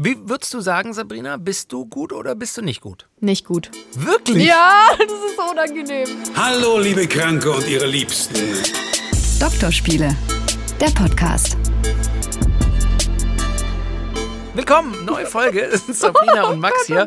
Wie würdest du sagen, Sabrina, bist du gut oder bist du nicht gut? Nicht gut. Wirklich? Ja, das ist so unangenehm. Hallo, liebe Kranke und ihre Liebsten. Doktorspiele, der Podcast. Willkommen, neue Folge. Es sind Sabrina und Max hier.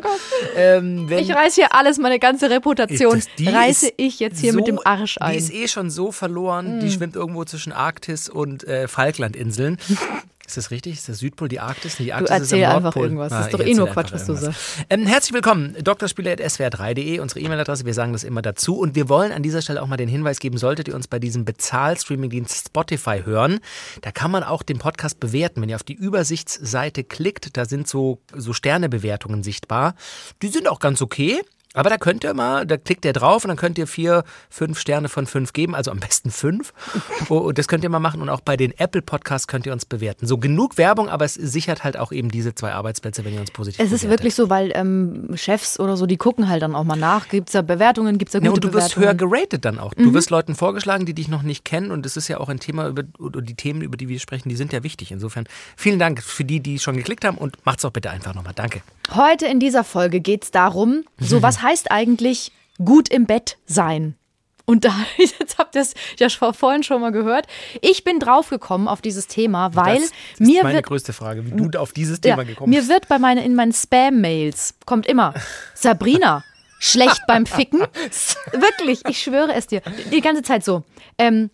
Ähm, wenn- Ich reiße hier alles, meine ganze Reputation, Das- die reiße ist ich jetzt hier mit so- dem Arsch Die ist ein. eh schon so verloren. Die schwimmt irgendwo zwischen Arktis und äh, Falklandinseln. Ist das richtig? Ist das Südpol die Arktis? Die Arktis erzähl ist am einfach irgendwas. Das Ah, ist doch eh nur erzähl Quatsch, was du irgendwas. Ähm, herzlich willkommen, drspiele.swr3.de, unsere E-Mail-Adresse. Wir sagen das immer dazu. Und wir wollen an dieser Stelle auch mal den Hinweis geben, solltet ihr uns bei diesem Bezahl-Streaming-Dienst Spotify hören, da kann man auch den Podcast bewerten. Wenn ihr auf die Übersichtsseite klickt, da sind so, so Sternebewertungen sichtbar. Die sind auch ganz okay. Aber da könnt ihr mal, da klickt ihr drauf und dann könnt ihr vier, fünf Sterne von fünf geben, also am besten fünf. Oh, Und das könnt ihr mal machen und auch bei den Apple Podcasts könnt ihr uns bewerten. So genug Werbung, aber es sichert halt auch eben diese zwei Arbeitsplätze, wenn ihr uns positiv Es ist bewertet. wirklich so, weil ähm, Chefs oder so, die gucken halt dann auch mal nach. Gibt es da Bewertungen, gibt es da Ja, gute und du wirst höher geratet dann auch. Du wirst Leuten vorgeschlagen, die dich noch nicht kennen. Und es ist ja auch ein Thema, über, oder die Themen, über die wir sprechen, die sind ja wichtig. Insofern vielen Dank für die, die schon geklickt haben und macht's doch bitte einfach nochmal. Danke. Heute in dieser Folge geht es darum, so was heißt eigentlich gut im Bett sein? Und da, jetzt habt ihr es ja vorhin schon mal gehört. Ich bin draufgekommen auf dieses Thema, weil das ist mir meine wird größte Frage, wie du auf dieses Ja, Thema gekommen mir bist. wird bei meine, in meinen Spam-Mails kommt immer Sabrina, schlecht beim Ficken. Wirklich, ich schwöre es dir. Die ganze Zeit so. Ähm,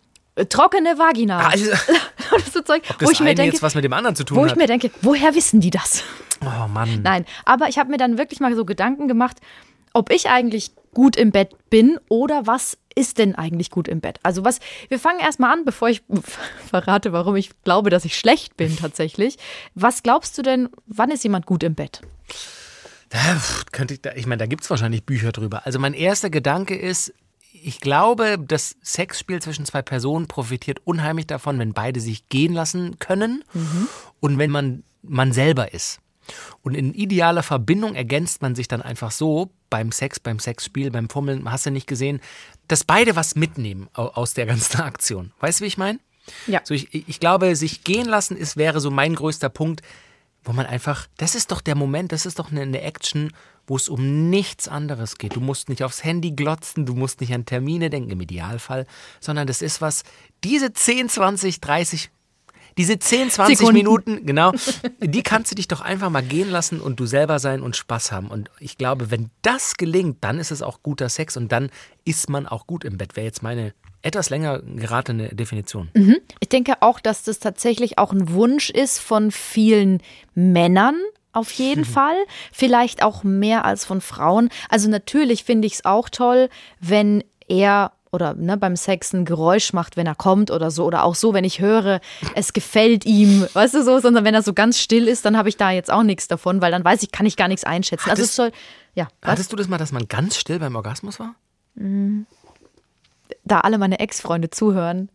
trockene Vagina. Also- so Zeug, Das wo ich mir denke, jetzt was mit dem anderen zu tun wo ich hat. mir denke, woher wissen die das? oh Mann. Nein, aber ich habe mir dann wirklich mal so Gedanken gemacht, ob ich eigentlich gut im Bett bin oder was ist denn eigentlich gut im Bett? Also was, wir fangen erstmal an, bevor ich verrate, warum ich glaube, dass ich schlecht bin tatsächlich. Was glaubst du denn, wann ist jemand gut im Bett? Da, könnte ich, da, ich meine, da gibt es wahrscheinlich Bücher drüber. Also mein erster Gedanke ist, ich glaube, das Sexspiel zwischen zwei Personen profitiert unheimlich davon, wenn beide sich gehen lassen können und wenn man man selber ist. Und in idealer Verbindung ergänzt man sich dann einfach so beim Sex, beim Sexspiel, beim Fummeln, hast du nicht gesehen, dass beide was mitnehmen au- aus der ganzen Aktion. Weißt du, wie ich meine? Ja. So ich, ich glaube, sich gehen lassen ist, wäre so mein größter Punkt, wo man einfach, das ist doch der Moment, das ist doch eine, eine Action, wo es um nichts anderes geht. Du musst nicht aufs Handy glotzen, du musst nicht an Termine denken, im Idealfall, sondern das ist was, diese 10, 20, 30, diese 10, 20 Sekunden. Minuten, genau, die kannst du dich doch einfach mal gehen lassen und du selber sein und Spaß haben. Und ich glaube, wenn das gelingt, dann ist es auch guter Sex und dann ist man auch gut im Bett. Wäre jetzt meine etwas länger geratene Definition. Ich denke auch, dass das tatsächlich auch ein Wunsch ist von vielen Männern. Auf jeden Fall. Vielleicht auch mehr als von Frauen. Also natürlich finde ich es auch toll, wenn er oder ne, beim Sex ein Geräusch macht, wenn er kommt oder so. Oder auch so, wenn ich höre, es gefällt ihm, weißt du so, sondern wenn er so ganz still ist, dann habe ich da jetzt auch nichts davon, weil dann weiß ich, kann ich gar nichts einschätzen. Also es Hattest- soll, ja, was? Hattest du das mal, dass man ganz still beim Orgasmus war? da alle meine Ex-Freunde zuhören,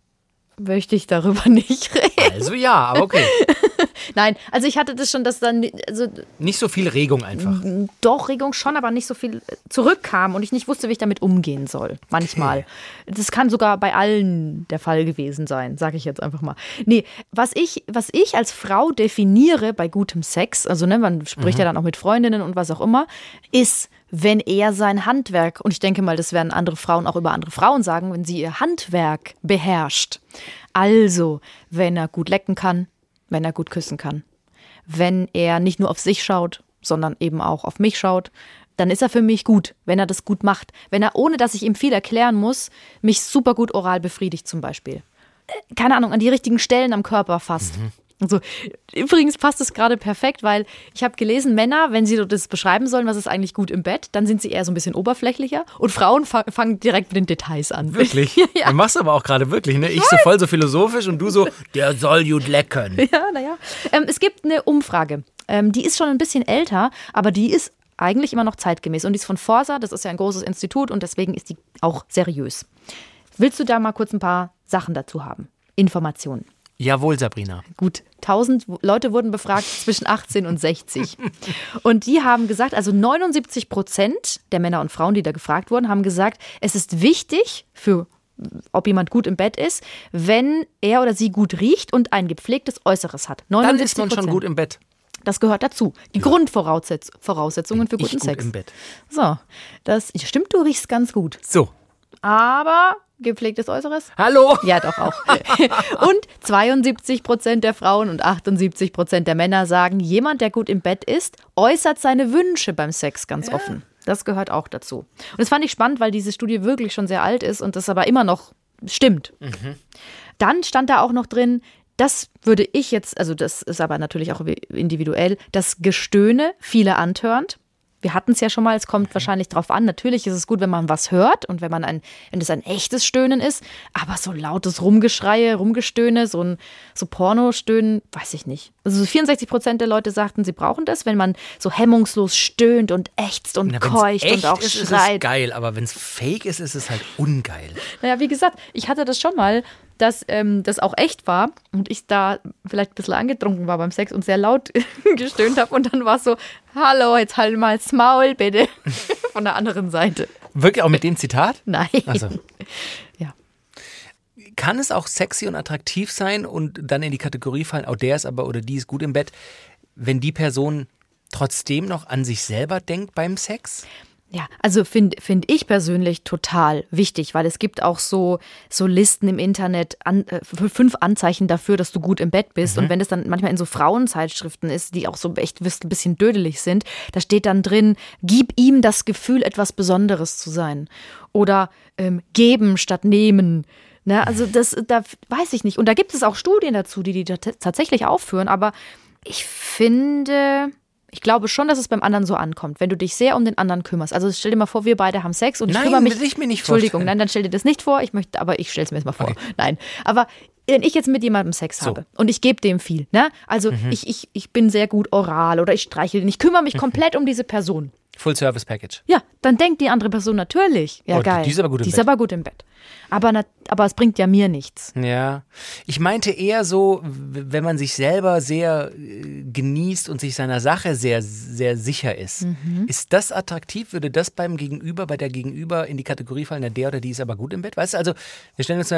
möchte ich darüber nicht reden. Also ja, aber okay. Nein, also ich hatte das schon, dass dann, also Nicht so viel Regung einfach. doch Regung schon, aber nicht so viel zurückkam und ich nicht wusste, wie ich damit umgehen soll. Manchmal. Das kann sogar bei allen der Fall gewesen sein, sage ich jetzt einfach mal. Nee, was ich, was ich als Frau definiere bei gutem Sex, also ne, man spricht ja dann auch mit Freundinnen und was auch immer, ist, wenn er sein Handwerk, und ich denke mal, das werden andere Frauen auch über andere Frauen sagen, wenn sie ihr Handwerk beherrscht. Also, wenn er gut lecken kann, wenn er gut küssen kann, wenn er nicht nur auf sich schaut, sondern eben auch auf mich schaut, dann ist er für mich gut, wenn er das gut macht. Wenn er, ohne dass ich ihm viel erklären muss, mich super gut oral befriedigt zum Beispiel. Äh, Keine Ahnung, an die richtigen Stellen am Körper fasst. Und so. Übrigens passt es gerade perfekt, weil ich habe gelesen, Männer, wenn sie das beschreiben sollen, was ist eigentlich gut im Bett, dann sind sie eher so ein bisschen oberflächlicher und Frauen fa fangen direkt mit den Details an. Wirklich? ja. Du machst aber auch gerade wirklich, ne? Ich so voll so philosophisch und du so, der soll gut lecken. Ja, naja. Ähm, es gibt eine Umfrage. Ähm, die ist schon ein bisschen älter, aber die ist eigentlich immer noch zeitgemäß. Und die ist von Forsa, das ist ja ein großes Institut und deswegen ist die auch seriös. Willst du da mal kurz ein paar Sachen dazu haben? Informationen. Jawohl, Sabrina. Gut, 1000 Leute wurden befragt zwischen 18 und 60. Und die haben gesagt, also 79 Prozent der Männer und Frauen, die da gefragt wurden, haben gesagt, es ist wichtig für ob jemand gut im Bett ist, wenn er oder sie gut riecht und ein gepflegtes Äußeres hat. Dann 79 ist man schon gut im Bett. Das gehört dazu. Die Grundvoraussetz Voraussetzungen für Ich guten gut Sex. im Bett. So, das stimmt, du riechst ganz gut. So. Aber gepflegtes Äußeres? Hallo? Ja, doch auch. und 72 Prozent der Frauen und 78 Prozent der Männer sagen, jemand, der gut im Bett ist, äußert seine Wünsche beim Sex ganz offen. Das gehört auch dazu. Und das fand ich spannend, weil diese Studie wirklich schon sehr alt ist und das aber immer noch stimmt. Dann stand da auch noch drin, das würde ich jetzt, also das ist aber natürlich auch individuell, das Gestöhne viele antörend. Wir hatten es ja schon mal, es kommt wahrscheinlich drauf an. Natürlich ist es gut, wenn man was hört und wenn man ein, wenn es ein echtes Stöhnen ist, aber so lautes Rumgeschreie, Rumgestöhne, so ein so Pornostöhnen, weiß ich nicht. Also so 64 Prozent der Leute sagten, sie brauchen das, wenn man so hemmungslos stöhnt und ächzt und Na, keucht und auch ist, ist es schreit. geil, aber wenn es fake ist, ist es halt ungeil. Naja, wie gesagt, ich hatte das schon mal, dass ähm, das auch echt war und ich da vielleicht ein bisschen angetrunken war beim Sex und sehr laut gestöhnt habe und dann war es so, hallo, jetzt halt mal das Maul bitte von der anderen Seite. Wirklich auch mit dem Zitat? Nein. Ach so. Ja. Kann es auch sexy und attraktiv sein und dann in die Kategorie fallen, auch der ist aber oder die ist gut im Bett, wenn die Person trotzdem noch an sich selber denkt beim Sex? Ja, also finde find ich persönlich total wichtig, weil es gibt auch so, so Listen im Internet, an, äh, fünf Anzeichen dafür, dass du gut im Bett bist. Und wenn es dann manchmal in so Frauenzeitschriften ist, die auch so echt ein bisschen dödelig sind, da steht dann drin, gib ihm das Gefühl, etwas Besonderes zu sein. Oder ähm, geben statt nehmen. Ne, also das, da weiß ich nicht. Und da gibt es auch Studien dazu, die die tat- tatsächlich aufführen. Aber ich finde, ich glaube schon, dass es beim anderen so ankommt, wenn du dich sehr um den anderen kümmerst. Also stell dir mal vor, wir beide haben Sex und ich Nein, kümmere mich. will ich mir nicht Entschuldigung, vorstellen. nein, dann stell dir das nicht vor. Ich möchte, aber ich stelle es mir jetzt mal vor. Nein, aber wenn ich jetzt mit jemandem Sex So. Mhm. habe und ich gebe dem viel, ne? Also ich, ich, ich bin sehr gut oral oder ich streiche den, ich kümmere mich komplett um diese Person. Full Service Package. Ja, dann denkt die andere Person natürlich, ja Oh, die- geil. die ist aber gut im die ist Bett. aber gut im Bett. Aber, nat- aber es bringt ja mir nichts. Ja, ich meinte eher so, wenn man sich selber sehr äh, genießt und sich seiner Sache sehr, sehr sicher ist. Mhm. Ist das attraktiv? Würde das beim Gegenüber, bei der Gegenüber in die Kategorie fallen, na, der oder die ist aber gut im Bett? Weißt du, also wir stellen uns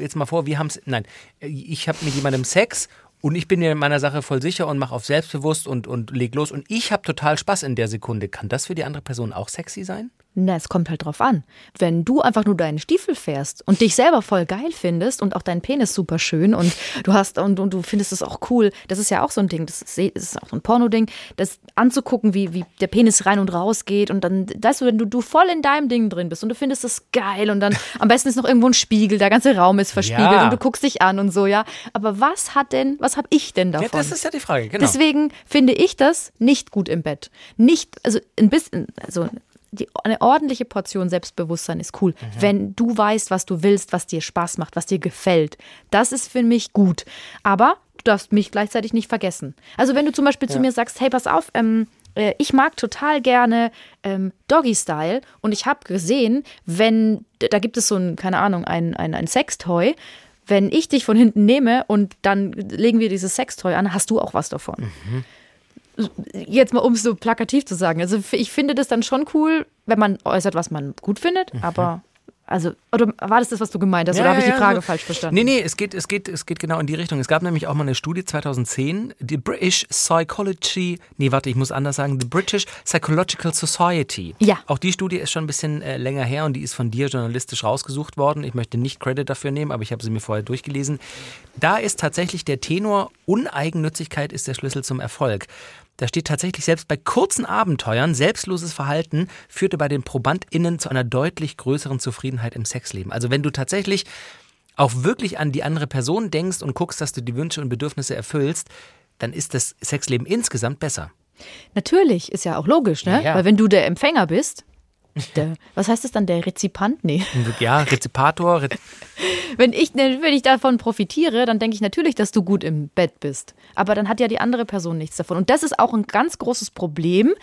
jetzt mal vor, wir haben es, nein, ich habe mit jemandem Sex und ich bin mir in meiner Sache voll sicher und mache auf selbstbewusst und, und leg los und ich habe total Spaß in der Sekunde. Kann das für die andere Person auch sexy sein? Na, es kommt halt drauf an. Wenn du einfach nur deinen Stiefel fährst und dich selber voll geil findest und auch deinen Penis super schön und du hast und, und du findest es auch cool, das ist ja auch so ein Ding, das ist, ist auch so ein Porno-Ding, das anzugucken, wie, wie der Penis rein und raus geht und dann, weißt du, wenn du, du voll in deinem Ding drin bist und du findest es geil und dann am besten ist noch irgendwo ein Spiegel, der ganze Raum ist verspiegelt Ja. und du guckst dich an und so, ja. Aber was hat denn, was habe ich denn davon? Ja, das ist ja die Frage, genau. Deswegen finde ich das nicht gut im Bett. Nicht, also ein bisschen, also die, eine ordentliche Portion Selbstbewusstsein ist cool. Mhm. Wenn du weißt, was du willst, was dir Spaß macht, was dir gefällt. Das ist für mich gut. Aber du darfst mich gleichzeitig nicht vergessen. Also wenn du zum Beispiel zu mir sagst, hey, pass auf, ähm, äh, ich mag total gerne ähm, Doggy-Style und ich habe gesehen, wenn, da gibt es so ein, keine Ahnung, ein, ein, ein Sextoy, wenn ich dich von hinten nehme und dann legen wir dieses Sextoy an, hast du auch was davon. Jetzt mal, um es so plakativ zu sagen. Also ich finde das dann schon cool, wenn man äußert, was man gut findet, aber also, oder war das das, was du gemeint hast, oder habe ich die Frage so. falsch verstanden? Nee, nee, es geht, es, geht, es geht genau in die Richtung. Es gab nämlich auch mal eine Studie 2010, die British Psychology, nee, warte, ich muss anders sagen, the British Psychological Society. Ja. Auch die Studie ist schon ein bisschen äh, länger her und die ist von dir journalistisch rausgesucht worden. Ich möchte nicht Credit dafür nehmen, aber ich habe sie mir vorher durchgelesen. Da ist tatsächlich der Tenor, Uneigennützigkeit ist der Schlüssel zum Erfolg. Da steht tatsächlich, selbst bei kurzen Abenteuern, selbstloses Verhalten führte bei den ProbandInnen zu einer deutlich größeren Zufriedenheit im Sexleben. Also wenn du tatsächlich auch wirklich an die andere Person denkst und guckst, dass du die Wünsche und Bedürfnisse erfüllst, dann ist das Sexleben insgesamt besser. Natürlich, ist ja auch logisch, ne? Ja, ja. Weil wenn du der Empfänger bist, der, was heißt das dann, der Rezipant? Nee. Ja, Rezipator, Re Wenn ich, ne, wenn ich davon profitiere, dann denke ich natürlich, dass du gut im Bett bist. Aber dann hat ja die andere Person nichts davon. Und das ist auch ein ganz großes Problem.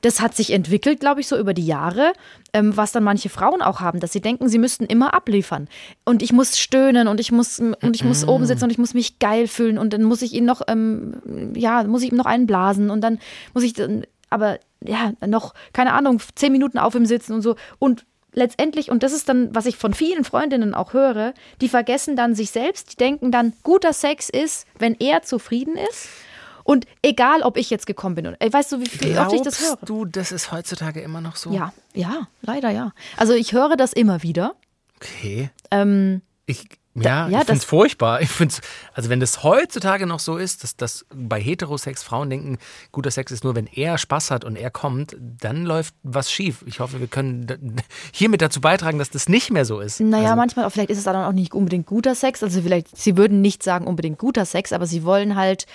Das hat sich entwickelt, glaube ich, so über die Jahre, ähm, was dann manche Frauen auch haben, dass sie denken, sie müssten immer abliefern. Und ich muss stöhnen und ich muss und ich muss oben sitzen und ich muss mich geil fühlen und dann muss ich ihn noch, ähm, ja, muss ich ihm noch einen blasen und dann muss ich aber ja, noch, keine Ahnung, zehn Minuten auf ihm sitzen und so. Und letztendlich, und das ist dann, was ich von vielen Freundinnen auch höre, die vergessen dann sich selbst, die denken dann, guter Sex ist, wenn er zufrieden ist. Und egal, ob ich jetzt gekommen bin. Ey, weißt du, wie viel oft ich das höre? Glaubst du, das ist heutzutage immer noch so? Ja, ja, leider ja. Also ich höre das immer wieder. Okay. Ähm, Ich, ja, ja, ich finde es furchtbar. Ich find's, also wenn das heutzutage noch so ist, dass, dass bei Heterosex Frauen denken, guter Sex ist nur, wenn er Spaß hat und er kommt, dann läuft was schief. Ich hoffe, wir können hiermit dazu beitragen, dass das nicht mehr so ist. Naja, also, manchmal, vielleicht ist es dann auch nicht unbedingt guter Sex. Also vielleicht, sie würden nicht sagen unbedingt guter Sex, aber sie wollen halt,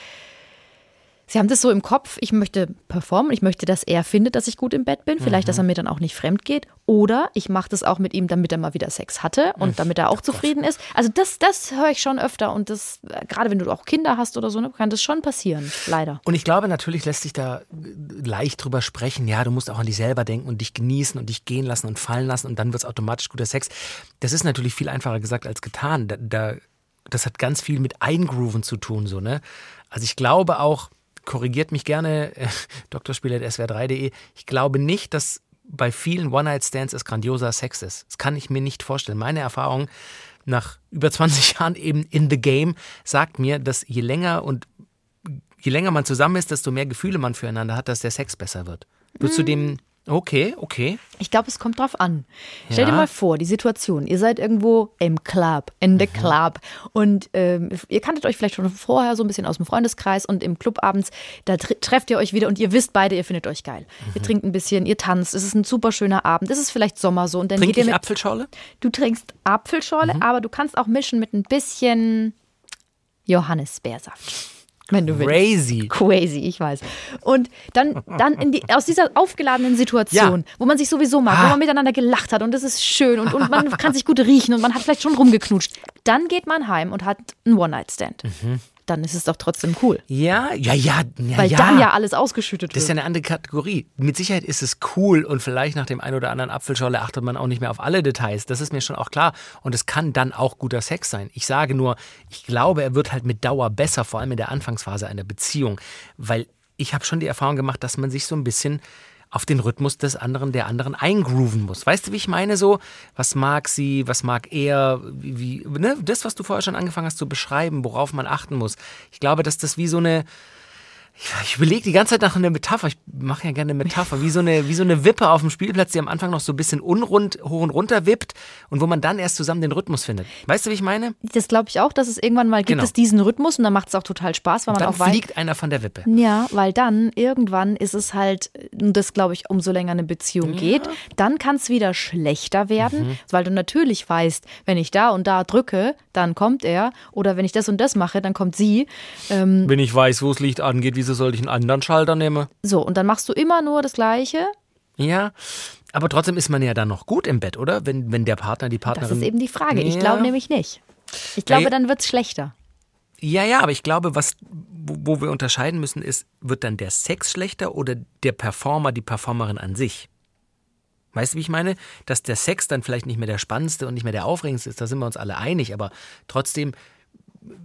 sie haben das so im Kopf, ich möchte performen, ich möchte, dass er findet, dass ich gut im Bett bin. Vielleicht, Mhm. dass er mir dann auch nicht fremd geht. Oder ich mache das auch mit ihm, damit er mal wieder Sex hatte und damit er auch zufrieden ist. Also das, das höre ich schon öfter und das, äh, gerade wenn du auch Kinder hast oder so, ne, kann das schon passieren, leider. Und ich glaube, natürlich lässt sich da leicht drüber sprechen. Ja, du musst auch an dich selber denken und dich genießen und dich gehen lassen und fallen lassen und dann wird es automatisch guter Sex. Das ist natürlich viel einfacher gesagt als getan. Da, da, das hat ganz viel mit Eingrooven zu tun, so, ne? Also ich glaube auch, korrigiert mich gerne, äh, drspieler.swr3.de, ich glaube nicht, dass bei vielen One-Night-Stands es grandioser Sex ist. Das kann ich mir nicht vorstellen. Meine Erfahrung nach über 20 Jahren eben in the game sagt mir, dass je länger und je länger man zusammen ist, desto mehr Gefühle man füreinander hat, dass der Sex besser wird. Würdest du dem. Okay, okay. Ich glaube, es kommt drauf an. Stell dir Ja. mal vor, die Situation, ihr seid irgendwo im Club, in Mhm. the Club und ähm, ihr kanntet euch vielleicht schon vorher so ein bisschen aus dem Freundeskreis und im Club abends, da tre trefft ihr euch wieder und ihr wisst beide, ihr findet euch geil. Ihr Mhm. trinkt ein bisschen, ihr tanzt, es ist ein super schöner Abend, es ist vielleicht Sommer so und dann Trink geht ihr mit, Apfelschorle? du trinkst Apfelschorle, Mhm. aber du kannst auch mischen mit ein bisschen Johannisbeersaft, wenn du willst. Crazy. Crazy, ich weiß. Und dann, dann in die, aus dieser aufgeladenen Situation, Ja. wo man sich sowieso mag, wo Ah. man miteinander gelacht hat und es ist schön und, und man kann sich gut riechen und man hat vielleicht schon rumgeknutscht, dann geht man heim und hat einen One-Night-Stand. Dann ist es doch trotzdem cool. Ja, ja, ja, ja. Weil ja. dann ja alles ausgeschüttet Das ist ja wird. eine andere Kategorie. Mit Sicherheit ist es cool und vielleicht nach dem einen oder anderen Apfelschorle achtet man auch nicht mehr auf alle Details. Das ist mir schon auch klar. Und es kann dann auch guter Sex sein. Ich sage nur, ich glaube, er wird halt mit Dauer besser, vor allem in der Anfangsphase einer Beziehung. Weil ich habe schon die Erfahrung gemacht, dass man sich so ein bisschen auf den Rhythmus des anderen, der anderen eingrooven muss. Weißt du, wie ich meine? So, was mag sie, was mag er, wie, ne? das, was du vorher schon angefangen hast zu beschreiben, worauf man achten muss. Ich glaube, dass das wie so eine, ich überlege die ganze Zeit nach einer Metapher. Ich mache ja gerne eine Metapher. Wie so eine, wie so eine Wippe auf dem Spielplatz, die am Anfang noch so ein bisschen unrund hoch und runter wippt und wo man dann erst zusammen den Rhythmus findet. Weißt du, wie ich meine? Das glaube ich auch, dass es irgendwann mal gibt Genau. es diesen Rhythmus und dann macht es auch total Spaß, weil man Dann auch weiß. fliegt einer von der Wippe. Ja, weil dann irgendwann ist es halt, und das glaube ich, umso länger eine Beziehung geht, dann kann es wieder schlechter werden, Mhm. weil du natürlich weißt, wenn ich da und da drücke, dann kommt er oder wenn ich das und das mache, dann kommt sie. Ähm, Wenn ich weiß, wo das Licht angeht, wieso sollte ich einen anderen Schalter nehmen? so, und dann machst du immer nur das Gleiche. Ja, aber trotzdem ist man ja dann noch gut im Bett, oder? Wenn, wenn der Partner, die Das Partnerin. ist eben die Frage. Ich Ja. glaube nämlich nicht. Ich glaube, Nee. dann wird es schlechter. Ja, ja, aber ich glaube, was, wo, wo wir unterscheiden müssen, ist, wird dann der Sex schlechter oder der Performer, die Performerin an sich? Weißt du, wie ich meine? Dass der Sex dann vielleicht nicht mehr der spannendste und nicht mehr der aufregendste ist, da sind wir uns alle einig, aber trotzdem,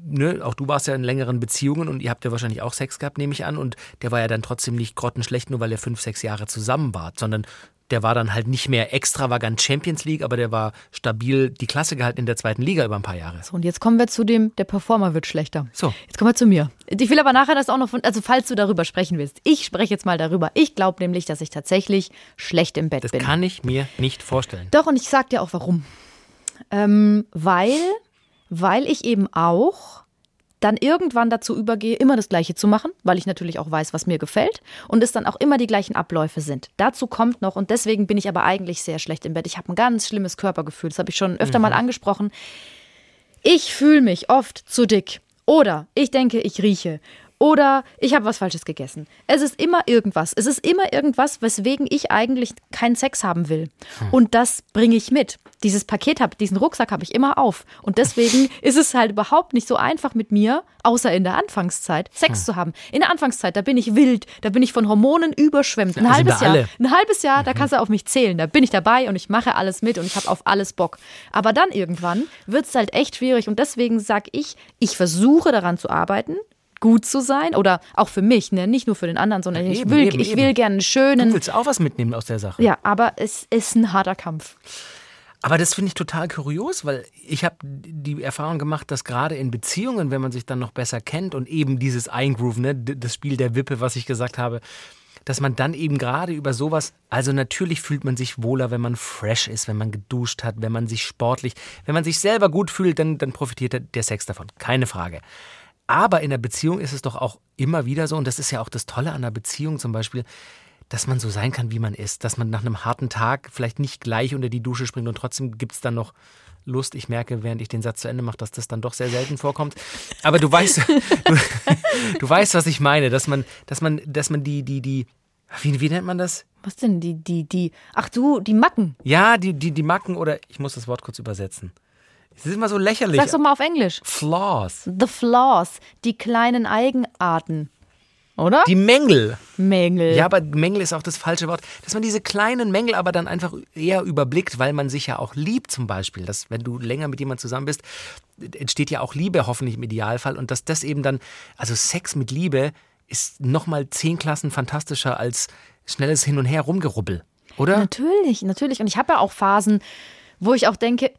ne, auch du warst ja in längeren Beziehungen und ihr habt ja wahrscheinlich auch Sex gehabt, nehme ich an, und der war ja dann trotzdem nicht grottenschlecht, nur weil ihr fünf, sechs Jahre zusammen wart, sondern der war dann halt nicht mehr extravagant Champions League, aber der war stabil die Klasse gehalten in der zweiten Liga über ein paar Jahre. So, und jetzt kommen wir zu dem, der Performer wird schlechter. So. Jetzt kommen wir zu mir. Ich will aber nachher das auch noch von, also falls du darüber sprechen willst. Ich spreche jetzt mal darüber. Ich glaube nämlich, dass ich tatsächlich schlecht im Bett Das bin. kann ich mir nicht vorstellen. Doch, und ich sag dir auch warum. Ähm, weil, weil ich eben auch dann irgendwann dazu übergehe, immer das Gleiche zu machen, weil ich natürlich auch weiß, was mir gefällt und es dann auch immer die gleichen Abläufe sind. Dazu kommt noch, und deswegen bin ich aber eigentlich sehr schlecht im Bett. Ich habe ein ganz schlimmes Körpergefühl, das habe ich schon öfter mal angesprochen. Ich fühle mich oft zu dick. Oder ich denke, ich rieche. Oder ich habe was Falsches gegessen. Es ist immer irgendwas. Es ist immer irgendwas, weswegen ich eigentlich keinen Sex haben will. Und das bringe ich mit. Dieses Paket habe, diesen Rucksack habe ich immer auf. Und deswegen ist es halt überhaupt nicht so einfach mit mir, außer in der Anfangszeit, Sex zu haben. In der Anfangszeit, da bin ich wild, da bin ich von Hormonen überschwemmt. Ein sind halbes Jahr. Ein halbes Jahr, da kannst du auf mich zählen. Da bin ich dabei und ich mache alles mit und ich habe auf alles Bock. Aber dann irgendwann wird es halt echt schwierig und deswegen sage ich, ich versuche daran zu arbeiten, gut zu sein oder auch für mich, ne? nicht nur für den anderen, sondern ich eben, will, eben, ich eben. will gerne einen schönen. Du willst auch was mitnehmen aus der Sache. Ja, aber es ist ein harter Kampf. Aber das finde ich total kurios, weil ich habe die Erfahrung gemacht, dass gerade in Beziehungen, wenn man sich dann noch besser kennt und eben dieses Eingroove, ne, das Spiel der Wippe, was ich gesagt habe, dass man dann eben gerade über sowas, also natürlich fühlt man sich wohler, wenn man fresh ist, wenn man geduscht hat, wenn man sich sportlich, wenn man sich selber gut fühlt, dann, dann profitiert der Sex davon, keine Frage. Aber in der Beziehung ist es doch auch immer wieder so, und das ist ja auch das Tolle an einer Beziehung zum Beispiel, dass man so sein kann, wie man ist, dass man nach einem harten Tag vielleicht nicht gleich unter die Dusche springt und trotzdem gibt es dann noch Lust. Ich merke, während ich den Satz zu Ende mache, dass das dann doch sehr selten vorkommt. Aber du weißt, du, du weißt, was ich meine, dass man, dass man, dass man die, die, die, wie, wie nennt man das? Was denn? Die, die, die. Ach du, die Macken. Ja, die, die, die Macken oder ich muss das Wort kurz übersetzen. Es ist immer so lächerlich. Sag's doch mal auf Englisch. Flaws. The flaws, die kleinen Eigenarten. Oder? Die Mängel. Mängel. Ja, aber Mängel ist auch das falsche Wort. Dass man diese kleinen Mängel aber dann einfach eher überblickt, weil man sich ja auch liebt zum Beispiel. Dass wenn du länger mit jemandem zusammen bist, entsteht ja auch Liebe hoffentlich im Idealfall. Und dass das eben dann, also Sex mit Liebe ist nochmal zehn Klassen fantastischer als schnelles Hin und Her rumgerubbel. Oder? Natürlich, natürlich. Und ich habe ja auch Phasen, wo ich auch denke,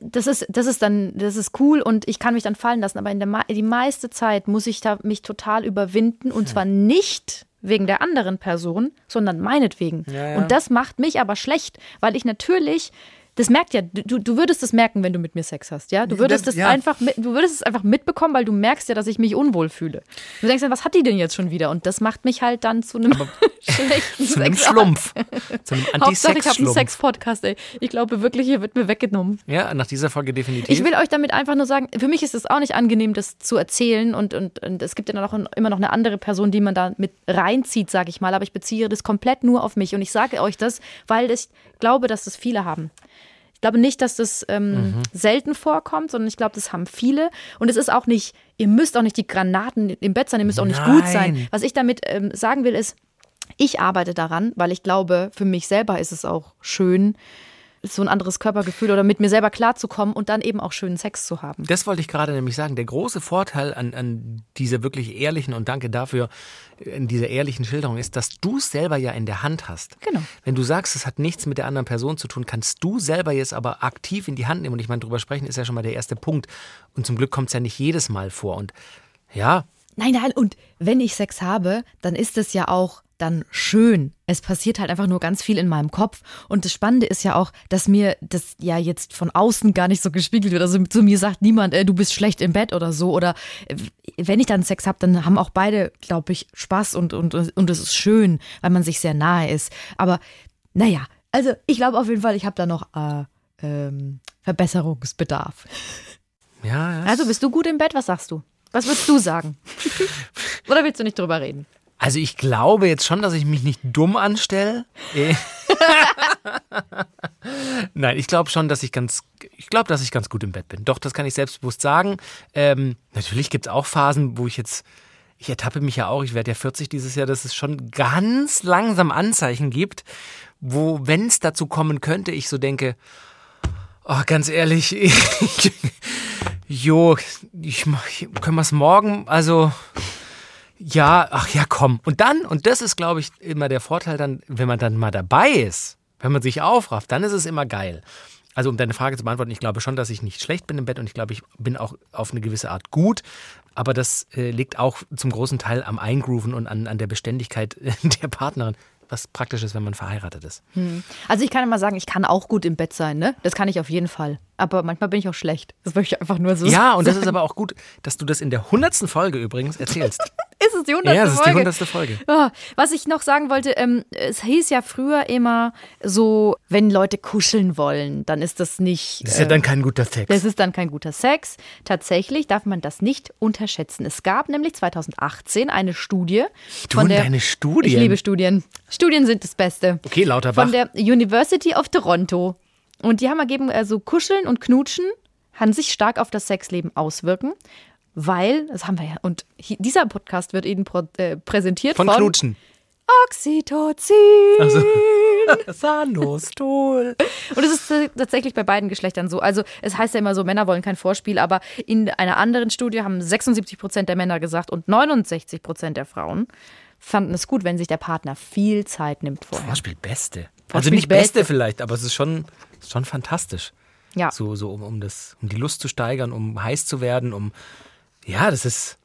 das ist, das ist dann, das ist cool und ich kann mich dann fallen lassen. Aber in der die meiste Zeit muss ich da mich total überwinden und zwar nicht wegen der anderen Person, sondern meinetwegen. Ja, ja. Und das macht mich aber schlecht, weil ich natürlich das merkt ja, du, du würdest es merken, wenn du mit mir Sex hast, ja? Du würdest Das- es ja. einfach mit, du würdest es einfach mitbekommen, weil du merkst ja, dass ich mich unwohl fühle. Du denkst dann, was hat die denn jetzt schon wieder? Und das macht mich halt dann zu einem schlechten Zu einem Schlumpf. Zu einem Hauptsache, ich habe einen. Sex-Podcast, ey. Ich glaube wirklich, hier wird mir weggenommen. Ja, nach dieser Folge definitiv. Ich will euch damit einfach nur sagen, für mich ist es auch nicht angenehm, das zu erzählen. Und, und, und es gibt ja noch, immer noch eine andere Person, die man da mit reinzieht, sage ich mal. Aber ich beziehe das komplett nur auf mich. Und ich sage euch das, weil ich glaube, dass das viele haben. Ich glaube nicht, dass das ähm, selten vorkommt, sondern ich glaube, das haben viele. Und es ist auch nicht, ihr müsst auch nicht die Granaten im Bett sein, ihr müsst auch nicht gut sein. Was ich damit ähm, sagen will, ist, ich arbeite daran, weil ich glaube, für mich selber ist es auch schön, so ein anderes Körpergefühl oder mit mir selber klarzukommen und dann eben auch schönen Sex zu haben. Das wollte ich gerade nämlich sagen. Der große Vorteil an, an dieser wirklich ehrlichen und danke dafür, in dieser ehrlichen Schilderung ist, dass du es selber ja in der Hand hast. Genau. Wenn du sagst, es hat nichts mit der anderen Person zu tun, kannst du selber jetzt aber aktiv in die Hand nehmen. Und ich meine, drüber sprechen ist ja schon mal der erste Punkt. Und zum Glück kommt es ja nicht jedes Mal vor. Und ja, Nein, nein, und wenn ich Sex habe, dann ist es ja auch dann schön. Es passiert halt einfach nur ganz viel in meinem Kopf. Und das Spannende ist ja auch, dass mir das ja jetzt von außen gar nicht so gespiegelt wird. Also zu mir sagt niemand, äh, du bist schlecht im Bett oder so. Oder äh, wenn ich dann Sex habe, dann haben auch beide, glaube ich, Spaß und, und, und es ist schön, weil man sich sehr nahe ist. Aber naja, also ich glaube auf jeden Fall, ich habe da noch äh, ähm, Verbesserungsbedarf. ja, ja. Also bist du gut im Bett? Was sagst du? Was würdest du sagen? Oder willst du nicht drüber reden? Also ich glaube jetzt schon, dass ich mich nicht dumm anstelle. Eh. Nein, ich glaube schon, dass ich ganz, ich glaube, dass ich ganz gut im Bett bin. Doch, das kann ich selbstbewusst sagen. Ähm, natürlich gibt es auch Phasen, wo ich jetzt, ich ertappe mich ja auch, ich werde ja 40 dieses Jahr, dass es schon ganz langsam Anzeichen gibt, wo, wenn es dazu kommen könnte, ich so denke, oh, ganz ehrlich, ich, jo, ich, können wir es morgen, also ja, ach ja, komm. Und dann, und das ist, glaube ich, immer der Vorteil dann, wenn man dann mal dabei ist, wenn man sich aufrafft, dann ist es immer geil. Also um deine Frage zu beantworten, ich glaube schon, dass ich nicht schlecht bin im Bett und ich glaube, ich bin auch auf eine gewisse Art gut. Aber das äh, liegt auch zum großen Teil am Eingrooven und an, an der Beständigkeit der Partnerin, was praktisch ist, wenn man verheiratet ist. Also ich kann immer sagen, ich kann auch gut im Bett sein, ne? Das kann ich auf jeden Fall. Aber manchmal bin ich auch schlecht. Das möchte ich einfach nur so Ja, sagen. und das ist aber auch gut, dass du das in der hundertsten Folge übrigens erzählst. Ist es die hundertste ja, das ist die Folge? hundertste Folge. Ah, Was ich noch sagen wollte, ähm, es hieß ja früher immer so, wenn Leute kuscheln wollen, dann ist das nicht. Das ist ja äh, dann kein guter Sex. Das ist dann kein guter Sex. Tatsächlich darf man das nicht unterschätzen. Es gab nämlich 2018 eine Studie. Du von der, deine Studien. Ich liebe Studien. Studien sind das Beste. Okay, lauter. Von der University of Toronto. Und die haben ergeben, also Kuscheln und Knutschen kann sich stark auf das Sexleben auswirken. Weil, das haben wir ja, und dieser Podcast wird Ihnen äh, präsentiert Von von, Knutschen. Oxytocin. Also, Sanostol. Und es ist tatsächlich bei beiden Geschlechtern so. Also es heißt ja immer so, Männer wollen kein Vorspiel, aber in einer anderen Studie haben 76 Prozent der Männer gesagt und 69 Prozent der Frauen fanden es gut, wenn sich der Partner viel Zeit nimmt vorher. Vorspiel Beste. Vorspiel also nicht Beste Beste. vielleicht, aber es ist schon schon fantastisch. Ja. So, so um, um, das, um die Lust zu steigern, um heiß zu werden, um. Ja, das ist.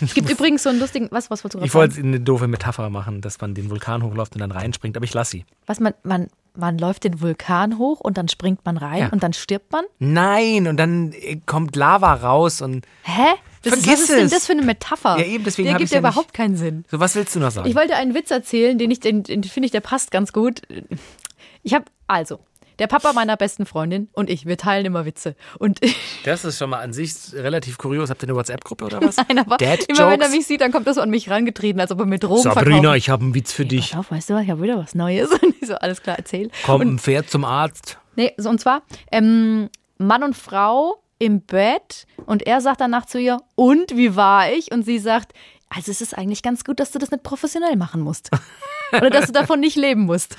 Es gibt übrigens so einen lustigen, was, was wolltest du Ich wollte eine doofe Metapher machen, dass man den Vulkan hochläuft und dann reinspringt, aber ich lasse sie. Was man, man, man läuft den Vulkan hoch und dann springt man rein Ja. und dann stirbt man? Nein, und dann kommt Lava raus und. Hä? Das ist, Vergiss was ist denn das für eine Metapher? Ja, eben, deswegen Der gibt ja ja nicht- überhaupt keinen Sinn. So, was willst du noch sagen? Ich wollte einen Witz erzählen, den ich, den, den finde ich, der passt ganz gut. Ich habe, also, der Papa meiner besten Freundin und ich, wir teilen immer Witze. Und Das ist schon mal an sich relativ kurios. Habt ihr eine WhatsApp-Gruppe oder was? Nein, aber Dad immer wenn er Jokes? mich sieht, dann kommt er so an mich rangetreten, als ob er mir Drogen Sabrina, verkauft. ich habe einen Witz für dich. Pass auf, weißt du was, ich habe wieder was Neues. Und ich so, alles klar, erzähl. Komm, Und, ein Pferd zum Arzt. nee, so, und zwar, ähm, Mann und Frau im Bett und er sagt danach zu ihr, und wie war ich? Und sie sagt, also es ist eigentlich ganz gut, dass du das nicht professionell machen musst. Oder dass du davon nicht leben musst.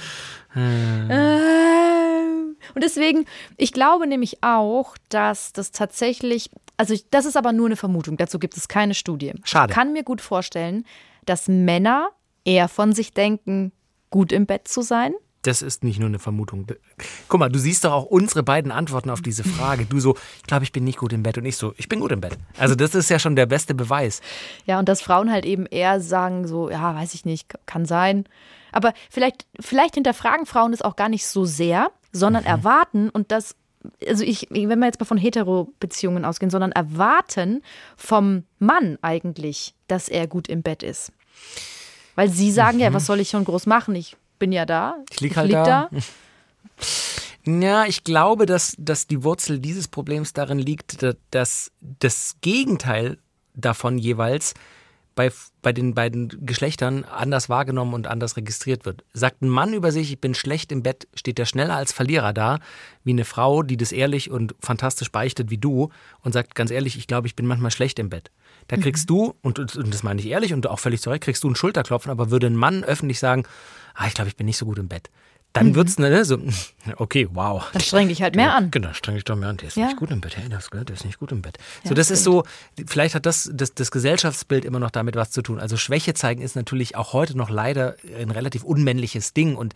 Ähm, Und deswegen, ich glaube nämlich auch, dass das tatsächlich, also ich, das ist aber nur eine Vermutung, dazu gibt es keine Studie. Schade. Ich kann mir gut vorstellen, dass Männer eher von sich denken, gut im Bett zu sein. Das ist nicht nur eine Vermutung. Guck mal, du siehst doch auch unsere beiden Antworten auf diese Frage. Du so, ich glaube, ich bin nicht gut im Bett und ich so, ich bin gut im Bett. Also das ist ja schon der beste Beweis. Ja, und dass Frauen halt eben eher sagen, so, ja, weiß ich nicht, kann sein. Aber vielleicht, vielleicht hinterfragen Frauen es auch gar nicht so sehr, sondern erwarten und das, also ich, wenn wir jetzt mal von Hetero-Beziehungen ausgehen, sondern erwarten vom Mann eigentlich, dass er gut im Bett ist. Weil sie sagen ja, was soll ich schon groß machen? Ich bin ja da. Ich lieg halt lieg da. Ja, ich glaube, dass, dass die Wurzel dieses Problems darin liegt, da- dass das Gegenteil davon jeweils bei, bei den beiden Geschlechtern anders wahrgenommen und anders registriert wird. Sagt ein Mann über sich, ich bin schlecht im Bett, steht er schneller als Verlierer da, wie eine Frau, die das ehrlich und fantastisch beichtet wie du und sagt ganz ehrlich, ich glaube, ich bin manchmal schlecht im Bett. Da kriegst du, und, und und das meine ich ehrlich und auch völlig zu Recht, kriegst du einen Schulterklopfen, aber würde ein Mann öffentlich sagen, ah, ich glaube, ich bin nicht so gut im Bett. Dann wird's ne, so, okay, wow. Dann streng dich halt mehr an. Genau, streng dich doch mehr an. Der ist Ja. nicht gut im Bett. Hey, das, der ist nicht gut im Bett. so, das ist so, vielleicht hat das, das das Gesellschaftsbild immer noch damit was zu tun. Also Schwäche zeigen ist natürlich auch heute noch leider ein relativ unmännliches Ding und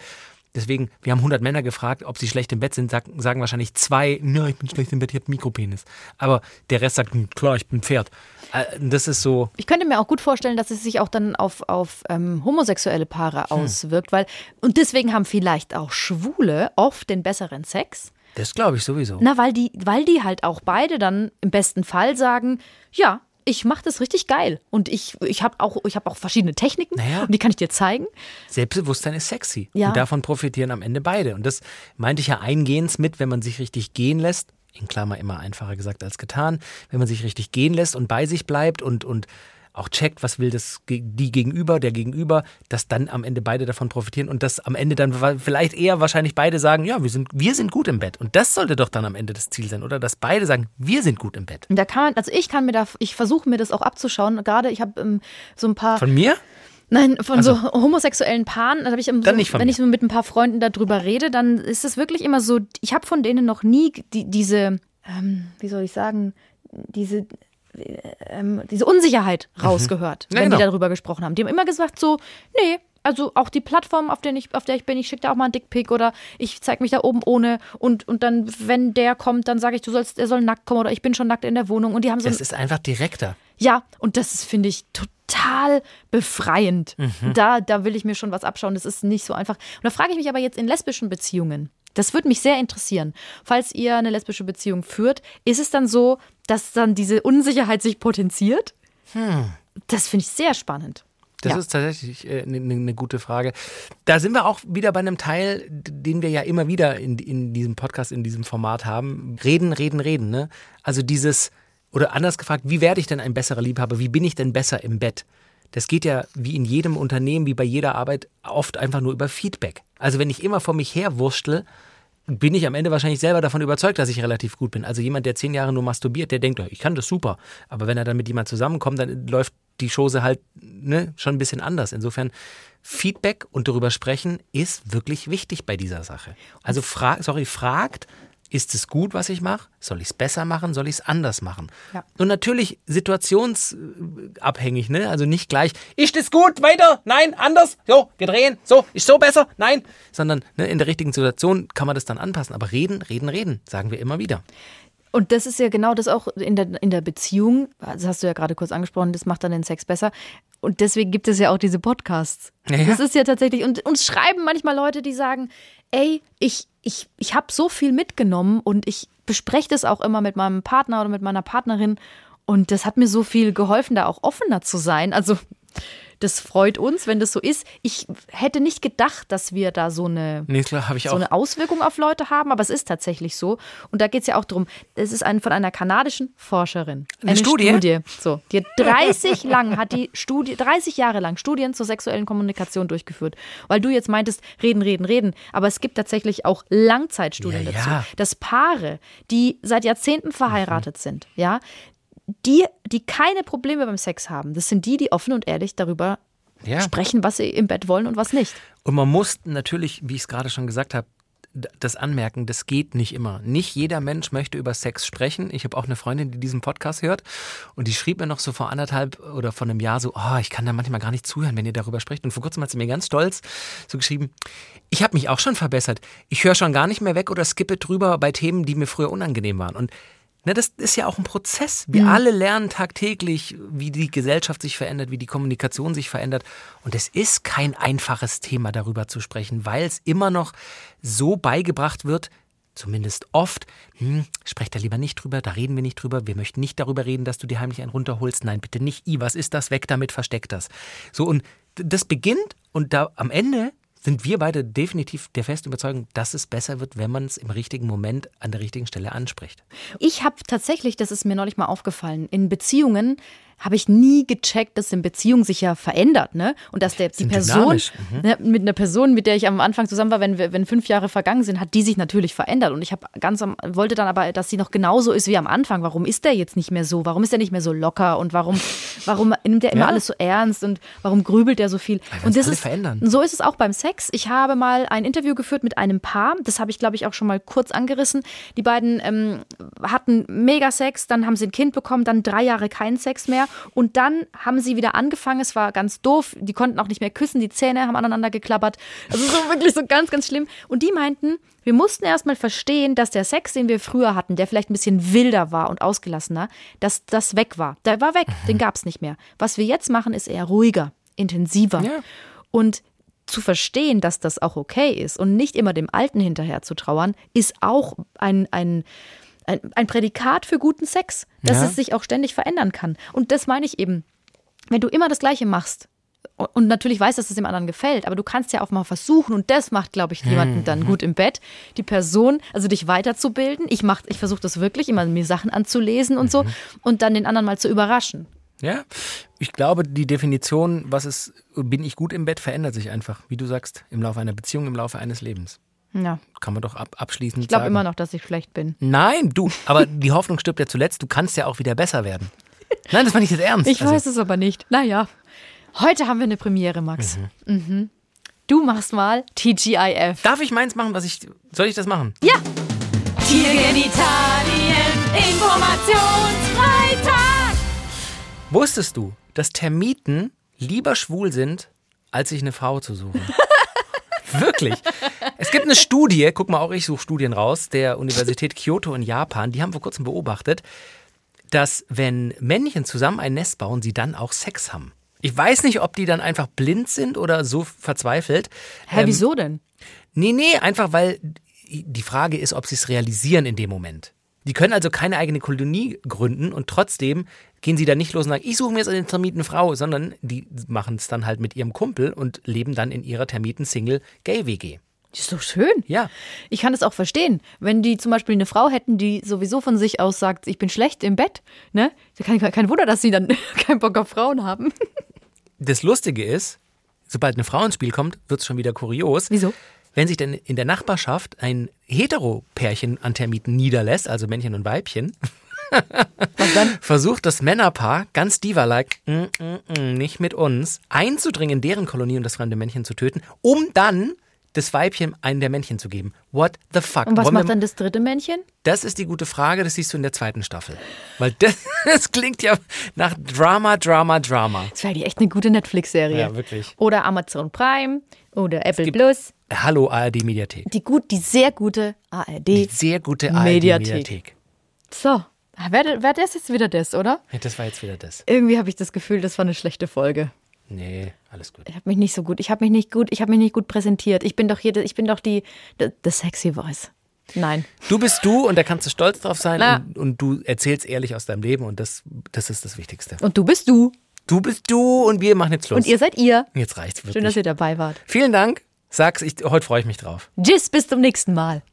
Deswegen, wir haben 100 Männer gefragt, ob sie schlecht im Bett sind, sag, sagen wahrscheinlich zwei, ja, ich bin schlecht im Bett, ich habe Mikropenis. Aber der Rest sagt, "Hm, klar, ich bin ein Pferd. Äh, Das ist so, Ich könnte mir auch gut vorstellen, dass es sich auch dann auf, auf ähm, homosexuelle Paare Hm. auswirkt, weil, und deswegen haben vielleicht auch Schwule oft den besseren Sex. das glaube ich sowieso. Na, weil die, weil die halt auch beide dann im besten Fall sagen, ja, ich mache das richtig geil. Und ich, ich habe auch, ich hab auch verschiedene Techniken Naja. und die kann ich dir zeigen. Selbstbewusstsein ist sexy. Ja. Und davon profitieren am Ende beide. Und das meinte ich ja eingehend mit, wenn man sich richtig gehen lässt, in Klammer immer einfacher gesagt als getan, wenn man sich richtig gehen lässt und bei sich bleibt und, und auch checkt, was will das die Gegenüber, der Gegenüber, dass dann am Ende beide davon profitieren und dass am Ende dann vielleicht eher wahrscheinlich beide sagen, ja, wir sind, wir sind gut im Bett. Und das sollte doch dann am Ende das Ziel sein, oder? Dass beide sagen, wir sind gut im Bett. Und da kann man, also ich kann mir da, ich versuche mir das auch abzuschauen. Gerade ich habe ähm, so ein paar. Von mir? Nein, von so homosexuellen Paaren, habe ich so, nicht von wenn ich so mit ein paar Freunden darüber rede, dann ist es wirklich immer so, ich habe von denen noch nie die, diese, ähm, wie soll ich sagen, diese, ähm, diese Unsicherheit rausgehört, Ja, wenn genau. die darüber gesprochen haben. Die haben immer gesagt so, nee, also auch die Plattform, auf der ich, auf der ich bin, ich schicke da auch mal einen Dickpick oder ich zeige mich da oben ohne und, und dann, wenn der kommt, dann sage ich, du sollst, er soll nackt kommen oder ich bin schon nackt in der Wohnung und die haben so Das ist einfach direkter. ja, und das ist, finde ich, total befreiend. Mhm. Da, da will ich mir schon was abschauen. Das ist nicht so einfach. Und da frage ich mich aber jetzt in lesbischen Beziehungen. Das würde mich sehr interessieren. Falls ihr eine lesbische Beziehung führt, ist es dann so, dass dann diese Unsicherheit sich potenziert? Das finde ich sehr spannend. Das ja. ist tatsächlich eine äh, ne, ne gute Frage. Da sind wir auch wieder bei einem Teil, den wir ja immer wieder in, in diesem Podcast, in diesem Format haben. Reden, reden, reden. Ne? Also dieses, oder anders gefragt, wie werde ich denn ein besserer Liebhaber? Wie bin ich denn besser im Bett? Das geht ja wie in jedem Unternehmen, wie bei jeder Arbeit, oft einfach nur über Feedback. Also wenn ich immer vor mich her wurschtel, bin ich am Ende wahrscheinlich selber davon überzeugt, dass ich relativ gut bin. Also jemand, der zehn Jahre nur masturbiert, der denkt, ich kann das super. Aber wenn er dann mit jemand zusammenkommt, dann läuft die Chose halt ne, schon ein bisschen anders. Insofern Feedback und darüber sprechen ist wirklich wichtig bei dieser Sache. Also fra sorry, fragt ist es gut, was ich mache? Soll ich es besser machen? Soll ich es anders machen? Ja. Und natürlich situationsabhängig, ne? Also nicht gleich, ist es gut, weiter, nein, anders, so, wir drehen, so, ist so besser, nein. Sondern ne, in der richtigen Situation kann man das dann anpassen. Aber reden, reden, reden, sagen wir immer wieder. Und das ist ja genau das auch in der, in der Beziehung, das hast du ja gerade kurz angesprochen, das macht dann den Sex besser. Und deswegen gibt es ja auch diese Podcasts. Ja. Das ist ja tatsächlich, und uns schreiben manchmal Leute, die sagen, ey, ich, ich, ich habe so viel mitgenommen und ich bespreche das auch immer mit meinem Partner oder mit meiner Partnerin. Und das hat mir so viel geholfen, da auch offener zu sein. Also das freut uns, wenn das so ist. Ich hätte nicht gedacht, dass wir da so eine, Nee, klar, so eine Auswirkung auf Leute haben, aber es ist tatsächlich so. Und da geht es ja auch darum, es ist ein, von einer kanadischen Forscherin. Eine Studie? So, die hat 30 lang, hat die Studie, 30 Jahre lang Studien zur sexuellen Kommunikation durchgeführt. Weil du jetzt meintest, reden, reden, reden. Aber es gibt tatsächlich auch Langzeitstudien Ja, dazu, ja. dass Paare, die seit Jahrzehnten verheiratet sind, ja, die, die keine Probleme beim Sex haben, das sind die, die offen und ehrlich darüber Ja. sprechen, was sie im Bett wollen und was nicht. Und man muss natürlich, wie ich es gerade schon gesagt habe, das anmerken, das geht nicht immer. Nicht jeder Mensch möchte über Sex sprechen. Ich habe auch eine Freundin, die diesen Podcast hört und die schrieb mir noch so vor anderthalb oder vor einem Jahr so, oh, ich kann da manchmal gar nicht zuhören, wenn ihr darüber sprecht. Und vor kurzem hat sie mir ganz stolz so geschrieben, ich habe mich auch schon verbessert. Ich höre schon gar nicht mehr weg oder skippe drüber bei Themen, die mir früher unangenehm waren. Und Ne, das ist ja auch ein Prozess. Wir alle lernen tagtäglich, wie die Gesellschaft sich verändert, wie die Kommunikation sich verändert. Und es ist kein einfaches Thema, darüber zu sprechen, weil es immer noch so beigebracht wird, zumindest oft, hm, sprecht da lieber nicht drüber, da reden wir nicht drüber, wir möchten nicht darüber reden, dass du dir heimlich einen runterholst. Nein, bitte nicht. I, was ist das? Weg damit, versteck das. So, und das beginnt und da am Ende sind wir beide definitiv der festen Überzeugung, dass es besser wird, wenn man es im richtigen Moment an der richtigen Stelle anspricht. Ich habe tatsächlich, das ist mir neulich mal aufgefallen, in Beziehungen habe ich nie gecheckt, dass eine Beziehung sich ja verändert, ne? Und dass der, die Sind Person, mhm. ne, mit einer Person, mit der ich am Anfang zusammen war, wenn, wir- wenn fünf Jahre vergangen sind, hat die sich natürlich verändert. Und ich habe ganz am, wollte dann aber, dass sie noch genauso ist wie am Anfang. Warum ist der jetzt nicht mehr so? Warum ist er nicht mehr so locker? Und warum, warum nimmt er immer Ja. alles so ernst? Und warum grübelt er so viel? Und das ist, verändern. so ist es auch beim Sex. Ich habe mal ein Interview geführt mit einem Paar. Das habe ich, glaube ich, auch schon mal kurz angerissen. Die beiden ähm, hatten mega Sex, dann haben sie ein Kind bekommen, dann drei Jahre keinen Sex mehr. Und dann haben sie wieder angefangen. Es war ganz doof. Die konnten auch nicht mehr küssen. Die Zähne haben aneinander geklappert. Also so wirklich so ganz, ganz schlimm. Und die meinten, wir mussten erstmal verstehen, dass der Sex, den wir früher hatten, der vielleicht ein bisschen wilder war und ausgelassener, dass das weg war. Der war weg, den gab es nicht mehr. Was wir jetzt machen, ist eher ruhiger, intensiver. Ja. Und zu verstehen, dass das auch okay ist und nicht immer dem Alten hinterher zu trauern, ist auch ein, ein, ein, ein Prädikat für guten Sex, dass Ja. es sich auch ständig verändern kann. Und das meine ich eben. Wenn du immer das Gleiche machst und natürlich weißt, dass es dem anderen gefällt, aber du kannst ja auch mal versuchen und das macht, glaube ich, jemanden dann gut im Bett, die Person, also dich weiterzubilden. Ich mach, ich versuche das wirklich immer, mir Sachen anzulesen und so und dann den anderen mal zu überraschen. Ja, ich glaube, die Definition, was ist, bin ich gut im Bett, verändert sich einfach, wie du sagst, im Laufe einer Beziehung, im Laufe eines Lebens. Ja, Kann man doch ab, abschließend ich glaube immer noch, dass ich schlecht bin. Nein, du, aber die Hoffnung stirbt ja zuletzt, du kannst ja auch wieder besser werden. Nein, das meine ich jetzt ernst. Ich Also, weiß es aber nicht. Naja, heute haben wir eine Premiere, Max. Mhm. Du machst mal TGIF. Darf ich meins machen, was ich, soll ich das machen? Ja, Tiergenitalien, Informationsfreitag. Wusstest du, dass Termiten lieber schwul sind, als sich eine Frau zu suchen? Wirklich. Es gibt eine Studie, guck mal, auch ich suche Studien raus, der Universität Kyoto in Japan, die haben vor kurzem beobachtet, dass wenn Männchen zusammen ein Nest bauen, sie dann auch Sex haben. Ich weiß nicht, ob die dann einfach blind sind oder so verzweifelt. Hä, Ähm, wieso denn? Nee, nee, einfach weil die Frage ist, ob sie es realisieren in dem Moment. Die können also keine eigene Kolonie gründen und trotzdem gehen sie da nicht los und sagen, ich suche mir jetzt eine Termitenfrau, sondern die machen es dann halt mit ihrem Kumpel und leben dann in ihrer Termiten-Single-Gay-WG. Das ist doch schön. Ja. Ich kann es auch verstehen. Wenn die zum Beispiel eine Frau hätten, die sowieso von sich aus sagt, ich bin schlecht im Bett, ne? Kein, kein Wunder, dass sie dann keinen Bock auf Frauen haben. Das Lustige ist, sobald eine Frau ins Spiel kommt, wird es schon wieder kurios. Wieso? Wenn sich denn in der Nachbarschaft ein Hetero-Pärchen an Termiten niederlässt, also Männchen und Weibchen, versucht das Männerpaar ganz diva-like, mm, mm, mm, nicht mit uns, einzudringen in deren Kolonie und das fremde Männchen zu töten, um dann das Weibchen einen der Männchen zu geben. What the fuck? Und was Wollen wir- macht dann das dritte Männchen? Das ist die gute Frage, das siehst du in der zweiten Staffel. Weil das, das klingt ja nach Drama, Drama, Drama. Das wäre die echt eine gute Netflix-Serie. Ja, wirklich. Oder Amazon Prime oder Apple Plus. Hallo ARD Mediathek. Die gut, die sehr gute Die ARD. sehr gute ARD Mediathek. Mediathek. So, wäre wär das jetzt wieder das, oder? Ja, das war jetzt wieder das. Irgendwie habe ich das Gefühl, das war eine schlechte Folge. Nee, alles gut. Ich habe mich nicht so gut, ich habe mich nicht gut, ich habe mich nicht gut präsentiert. Ich bin doch hier, ich bin doch die, the, sexy voice. Nein. Du bist du und da kannst du stolz drauf sein und, und du erzählst ehrlich aus deinem Leben und das, das ist das Wichtigste. Und du bist du. Du bist du und wir machen jetzt Schluss. Und ihr seid ihr. jetzt reicht's wirklich. Schön, dass ihr dabei wart. Vielen Dank. Sag's, ich, heute freue ich mich drauf. Tschüss, bis zum nächsten Mal.